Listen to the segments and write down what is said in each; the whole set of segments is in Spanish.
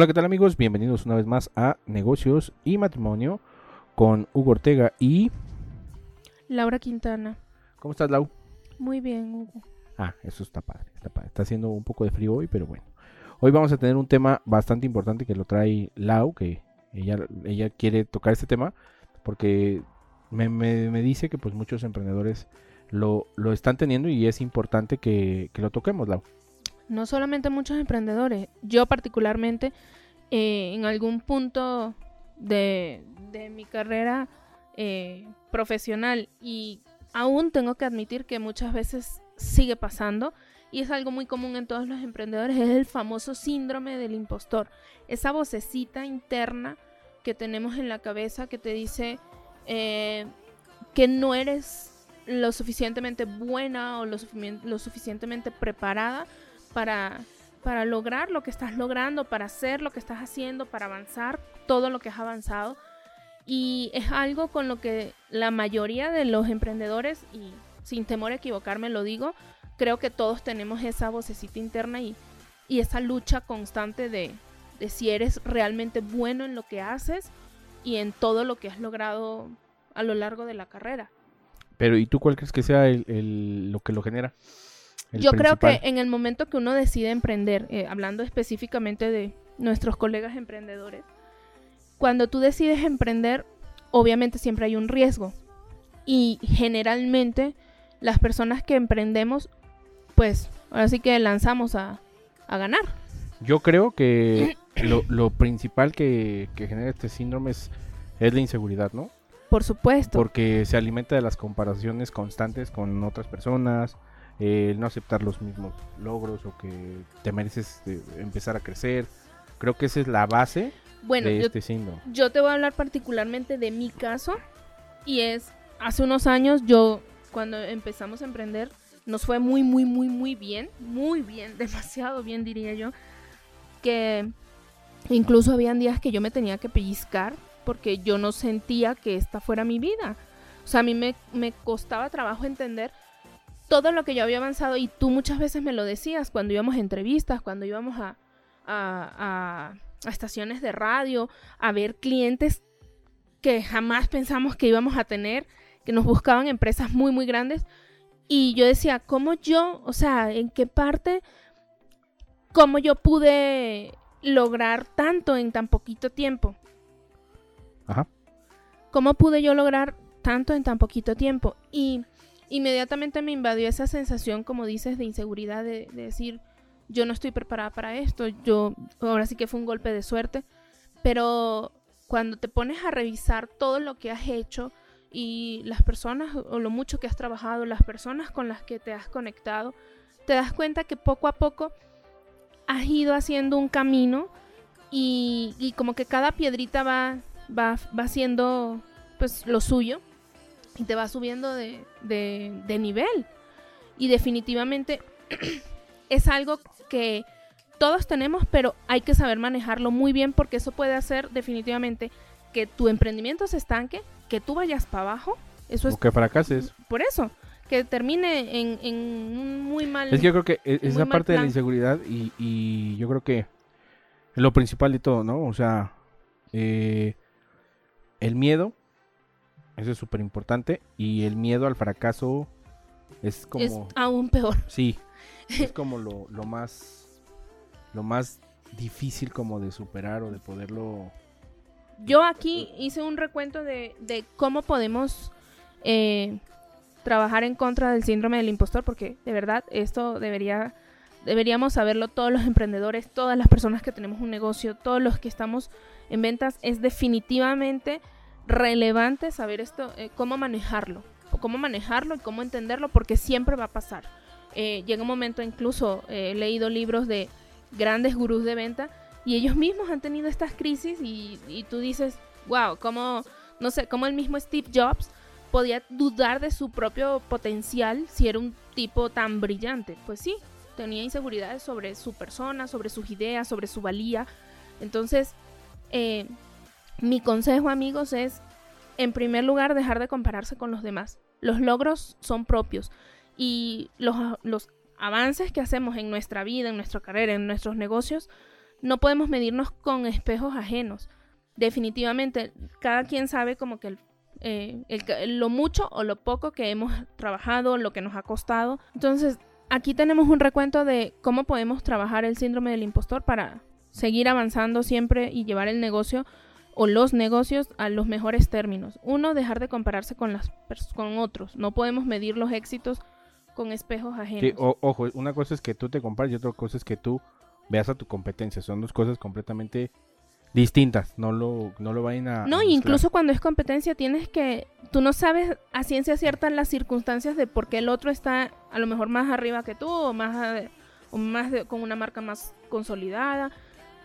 Hola, ¿qué tal amigos? Bienvenidos una vez más a Negocios y Matrimonio con Hugo Ortega y... Laura Quintana. ¿Cómo estás, Lau? Muy bien, Hugo. Ah, eso está padre, está padre. Está haciendo un poco de frío hoy, pero bueno. Hoy vamos a tener un tema bastante importante que lo trae Lau, que ella, ella quiere tocar este tema porque me, me, me dice que pues muchos emprendedores lo, lo están teniendo y es importante que, que lo toquemos, Lau. No solamente muchos emprendedores, yo particularmente eh, en algún punto de, de mi carrera eh, profesional y aún tengo que admitir que muchas veces sigue pasando y es algo muy común en todos los emprendedores, es el famoso síndrome del impostor, esa vocecita interna que tenemos en la cabeza que te dice eh, que no eres lo suficientemente buena o lo, sufi- lo suficientemente preparada para, para lograr lo que estás logrando, para hacer lo que estás haciendo, para avanzar todo lo que has avanzado. Y es algo con lo que la mayoría de los emprendedores, y sin temor a equivocarme lo digo, creo que todos tenemos esa vocecita interna y, y esa lucha constante de, de si eres realmente bueno en lo que haces y en todo lo que has logrado a lo largo de la carrera. Pero ¿y tú cuál crees que sea el, el- lo que lo genera? Yo creo principal. que en el momento que uno decide emprender, eh, hablando específicamente de nuestros colegas emprendedores, cuando tú decides emprender, obviamente siempre hay un riesgo. Y generalmente las personas que emprendemos, pues ahora sí que lanzamos a, a ganar. Yo creo que lo, lo principal que, que genera este síndrome es, es la inseguridad, ¿no? Por supuesto. Porque se alimenta de las comparaciones constantes con otras personas, eh, el no aceptar los mismos logros o que te mereces eh, empezar a crecer. Creo que esa es la base bueno, de yo, este síndrome. yo te voy a hablar particularmente de mi caso. Y es, hace unos años yo, cuando empezamos a emprender, nos fue muy, muy, muy, muy bien. Muy bien, demasiado bien diría yo. Que incluso habían días que yo me tenía que pellizcar porque yo no sentía que esta fuera mi vida. O sea, a mí me, me costaba trabajo entender todo lo que yo había avanzado y tú muchas veces me lo decías cuando íbamos a entrevistas, cuando íbamos a, a, a- a estaciones de radio, a ver clientes que jamás pensamos que íbamos a tener, que nos buscaban empresas muy, muy grandes. Y yo decía, ¿cómo yo, o sea, en qué parte, cómo yo pude lograr tanto en tan poquito tiempo? Ajá. ¿Cómo pude yo lograr tanto en tan poquito tiempo? Y inmediatamente me invadió esa sensación, como dices, de inseguridad, de, de decir, yo no estoy preparada para esto, yo, ahora sí que fue un golpe de suerte, pero cuando te pones a revisar todo lo que has hecho y las personas o lo mucho que has trabajado, las personas con las que te has conectado, te das cuenta que poco a poco has ido haciendo un camino y, y como que cada piedrita va, va, va haciendo pues lo suyo y te va subiendo de, de- de nivel. Y definitivamente es algo que todos tenemos, pero hay que saber manejarlo muy bien porque eso puede hacer definitivamente que tu emprendimiento se estanque, que tú vayas para abajo. Eso es O que fracases. por eso, que termine en, en un muy mal... Es que yo creo que e- esa parte de la inseguridad y, y yo creo que es lo principal de todo, ¿no? O sea, eh, el miedo, eso es súper importante, y el miedo al fracaso es como... es aún peor. Sí, es como lo, lo más lo más difícil como de superar o de poderlo Yo aquí hice un recuento de, de cómo podemos eh, trabajar en contra del síndrome del impostor, porque de verdad esto debería, deberíamos saberlo todos los emprendedores, todas las personas que tenemos un negocio, todos los que estamos en ventas, es definitivamente relevante saber esto, eh, cómo manejarlo, cómo manejarlo y cómo entenderlo, porque siempre va a pasar. Eh, llega un momento, incluso eh, he leído libros de grandes gurús de venta y ellos mismos han tenido estas crisis y, y tú dices, wow, como, no sé, como el mismo Steve Jobs podía dudar de su propio potencial si era un tipo tan brillante. Pues sí, tenía inseguridades sobre su persona, sobre sus ideas, sobre su valía. Entonces, eh, mi consejo, amigos, es, en primer lugar, dejar de compararse con los demás. Los logros son propios y los, los avances que hacemos en nuestra vida, en nuestra carrera, en nuestros negocios, no podemos medirnos con espejos ajenos. Definitivamente, cada quien sabe como que eh, lo mucho o lo poco que hemos trabajado, lo que nos ha costado. Entonces, aquí tenemos un recuento de cómo podemos trabajar el síndrome del impostor para seguir avanzando siempre y llevar el negocio o los negocios a los mejores términos. Uno, dejar de compararse con, las con otros. No podemos medir los éxitos con espejos ajenos. ojo, una cosa es que tú te compares y otra cosa es que tú veas a tu competencia. Son dos cosas completamente distintas. No lo, no lo vayan a. No, incluso cuando es competencia tienes que. Tú no sabes a ciencia cierta las circunstancias de por qué el otro está a lo mejor más arriba que tú o más, o más con una marca más consolidada.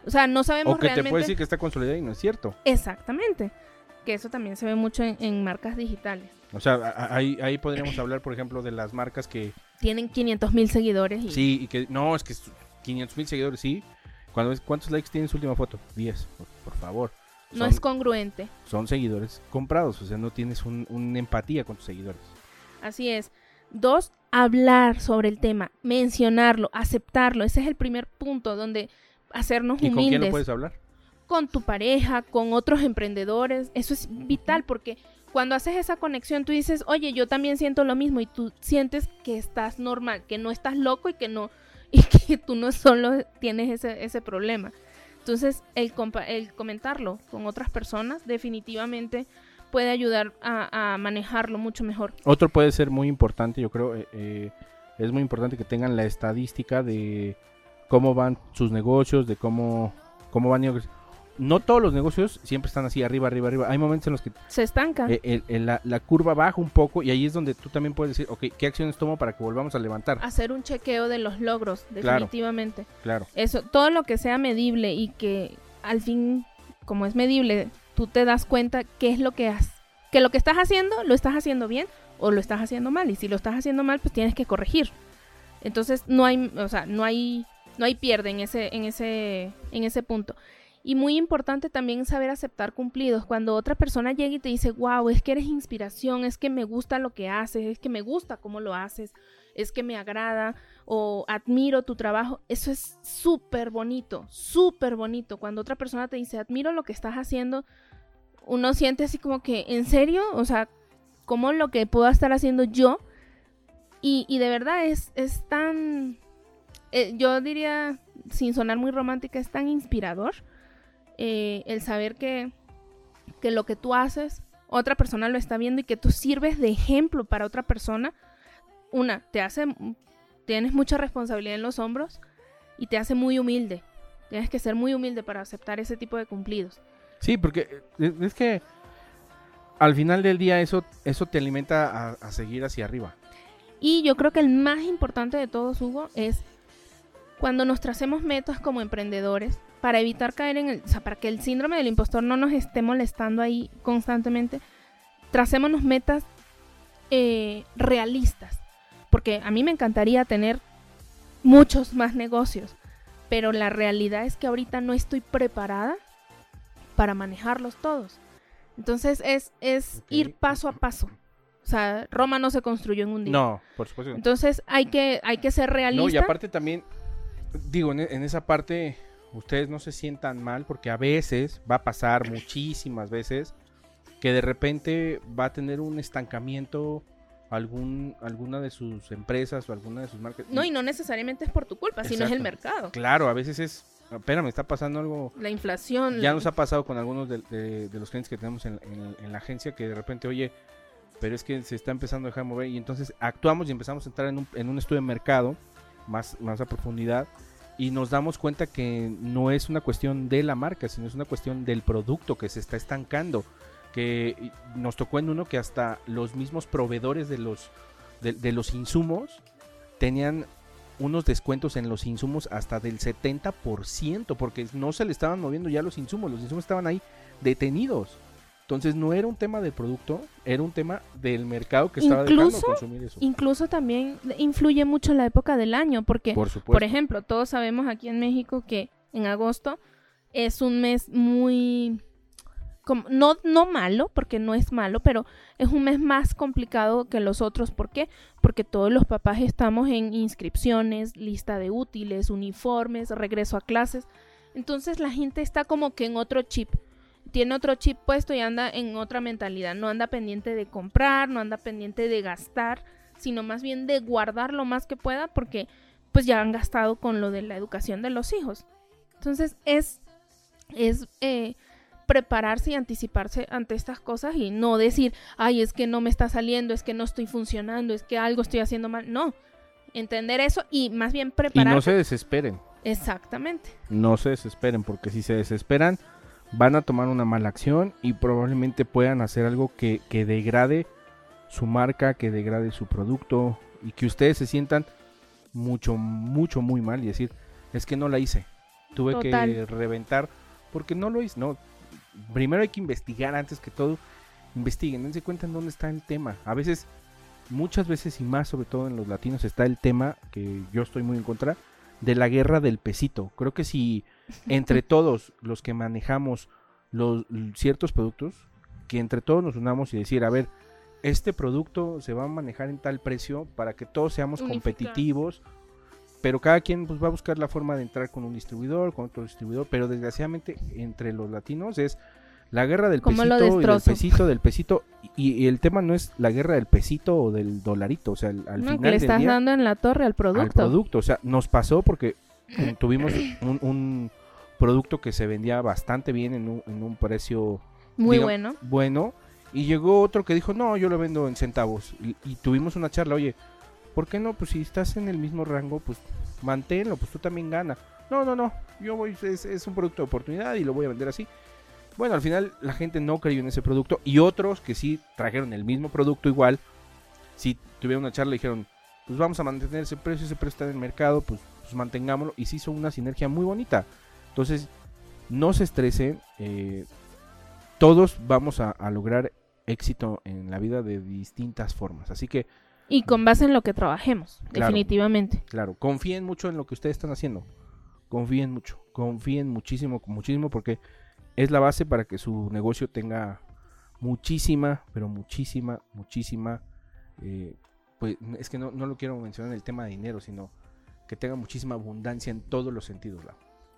O sea, no sabemos O que te puede decir que está consolidada y no es cierto. Exactamente. Que eso también se ve mucho en, marcas digitales. O sea, ahí, ahí podríamos hablar, por ejemplo, de las marcas que... Tienen 500 mil seguidores. Y... Sí, y que... No, es que 500 mil seguidores, sí. ¿Cuántos likes tiene su última foto? 10, por, favor. no es congruente. Son seguidores comprados, o sea, no tienes un, una empatía con tus seguidores. Así es. Dos, hablar sobre el tema, mencionarlo, aceptarlo. Ese es el primer punto donde hacernos ¿Y humildes. ¿Con quién lo puedes hablar? Con tu pareja, con otros emprendedores. Eso es vital porque cuando haces esa conexión tú dices, oye, yo también siento lo mismo y tú sientes que estás normal, que no estás loco y que no y que tú no solo tienes ese, ese problema. Entonces, el, el comentarlo con otras personas definitivamente puede ayudar a, manejarlo mucho mejor. Otro puede ser muy importante, yo creo, eh, eh, es muy importante que tengan la estadística de cómo van sus negocios, de cómo, cómo van no todos los negocios siempre están así arriba, arriba, arriba. Hay momentos en los que se estanca. Eh, la, curva baja un poco y ahí es donde tú también puedes decir, ok, ¿qué acciones tomo para que volvamos a levantar? Hacer un chequeo de los logros, definitivamente. Claro. Eso, todo lo que sea medible y que al fin, como es medible, tú te das cuenta qué es lo que has, que lo que estás haciendo lo estás haciendo bien o lo estás haciendo mal y si lo estás haciendo mal, pues tienes que corregir. Entonces no hay, o sea, no hay, no hay pierde en ese, en ese, en ese punto. Y muy importante también saber aceptar cumplidos. Cuando otra persona llega y te dice, wow, es que eres inspiración, es que me gusta lo que haces, es que me gusta cómo lo haces, es que me agrada o admiro tu trabajo, eso es súper bonito, súper bonito. Cuando otra persona te dice, admiro lo que estás haciendo, uno siente así como que, ¿en serio? O sea, ¿cómo lo que puedo estar haciendo yo? Y, de verdad es, es tan, eh, yo diría, sin sonar muy romántica, es tan inspirador eh, el saber que, que lo que tú haces, otra persona lo está viendo y que tú sirves de ejemplo para otra persona, una, te hace, tienes mucha responsabilidad en los hombros y te hace muy humilde. Tienes que ser muy humilde para aceptar ese tipo de cumplidos. Sí, porque eh, es que al final del día eso, eso te alimenta a, seguir hacia arriba. Y yo creo que el más importante de todos, Hugo, es cuando nos tracemos metas como emprendedores, para evitar caer en el, o sea, para que el síndrome del impostor no nos esté molestando ahí constantemente, tracémonos metas eh, realistas. Porque a mí me encantaría tener muchos más negocios, pero la realidad es que ahorita no estoy preparada para manejarlos todos. Entonces es, es ir paso a paso. O sea, Roma no se construyó en un día. No, por supuesto. Entonces hay que, hay que ser realistas. No, y aparte también, digo, en, en esa parte ustedes no se sientan mal porque a veces va a pasar muchísimas veces que de repente va a tener un estancamiento algún alguna de sus empresas o alguna de sus marcas. No, y no necesariamente es por tu culpa, sino es el mercado. Claro, a veces es, espérame, está pasando algo. La inflación. Ya nos ha pasado con algunos de, los clientes que tenemos en, la agencia que de repente, oye, pero es que se está empezando a dejar mover y entonces actuamos y empezamos a entrar en un, en un estudio de mercado más, más a profundidad y nos damos cuenta que no es una cuestión de la marca, sino es una cuestión del producto que se está estancando. Que nos tocó en uno que hasta los mismos proveedores de los, de, los insumos tenían unos descuentos en los insumos hasta del 70%, porque no se le estaban moviendo ya los insumos, los insumos estaban ahí detenidos. Entonces no era un tema del producto, era un tema del mercado que estaba dejando consumir eso. Incluso también influye mucho la época del año, porque, por, ejemplo, todos sabemos aquí en México que en agosto es un mes muy... no, no malo, porque no es malo, pero es un mes más complicado que los otros. ¿Por qué? Porque todos los papás estamos en inscripciones, lista de útiles, uniformes, regreso a clases. Entonces la gente está como que en otro chip. Tiene otro chip puesto y anda en otra mentalidad. No anda pendiente de comprar, no anda pendiente de gastar, sino más bien de guardar lo más que pueda porque pues ya han gastado con lo de la educación de los hijos. Entonces es, es eh, prepararse y anticiparse ante estas cosas y no decir, ay, es que no me está saliendo, es que no estoy funcionando, es que algo estoy haciendo mal. No, entender eso y más bien prepararse. Y no se desesperen. Exactamente. No se desesperen, porque si se desesperan, van a tomar una mala acción y probablemente puedan hacer algo que, que degrade su marca, que degrade su producto y que ustedes se sientan mucho, mucho, muy mal y decir, es que no la hice. Tuve que reventar porque no lo hice. No, primero hay que investigar antes que todo. Investiguen, dense cuenta en dónde está el tema. A veces, muchas veces y más, sobre todo en los latinos, está el tema que yo estoy muy en contra de la guerra del pesito. Creo que si entre todos los que manejamos los ciertos productos, que entre todos nos unamos y decir, a ver, este producto se va a manejar en tal precio para que todos seamos competitivos, pero cada quien pues, va a buscar la forma de entrar con un distribuidor, con otro distribuidor, pero desgraciadamente entre los latinos es la guerra del pesito y del pesito, del pesito, y, el tema no es la guerra del pesito o del dolarito, o sea, al, no, final que le estás dando en la torre al producto. Al producto, o sea, nos pasó porque tuvimos un, producto que se vendía bastante bien en un, en un precio muy bueno. Bueno, y llegó otro que dijo, no, yo lo vendo en centavos, y tuvimos una charla, oye, ¿Por qué no? Pues si estás en el mismo rango, pues manténlo, pues tú también gana. No, no, no, yo voy, es, un producto de oportunidad y lo voy a vender así. Bueno, al final la gente no creyó en ese producto y otros que sí trajeron el mismo producto igual, si tuvieron una charla y dijeron, pues vamos a mantener ese precio, ese precio está en el mercado, pues, pues mantengámoslo y se hizo una sinergia muy bonita. Entonces, no se estresen, eh, todos vamos a lograr éxito en la vida de distintas formas. Así que y con base en lo que trabajemos, definitivamente. Claro, confíen mucho en lo que ustedes están haciendo. Confíen mucho, confíen muchísimo, muchísimo, porque es la base para que su negocio tenga muchísima, pero muchísima, muchísima, eh, pues es que no, no, lo quiero mencionar en el tema de dinero, sino que tenga muchísima abundancia en todos los sentidos.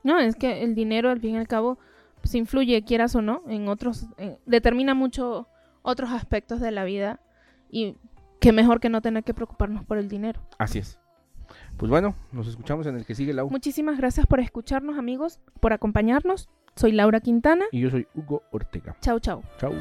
No, es que el dinero al fin y al cabo pues influye, quieras o no, en otros, determina mucho otros aspectos de la vida y qué mejor que no tener que preocuparnos por el dinero. Así es. Pues bueno, nos escuchamos en el que sigue, Lau. Muchísimas gracias por escucharnos, amigos, por acompañarnos. Soy Laura Quintana. Y yo soy Hugo Ortega. Chau, chau. Chau.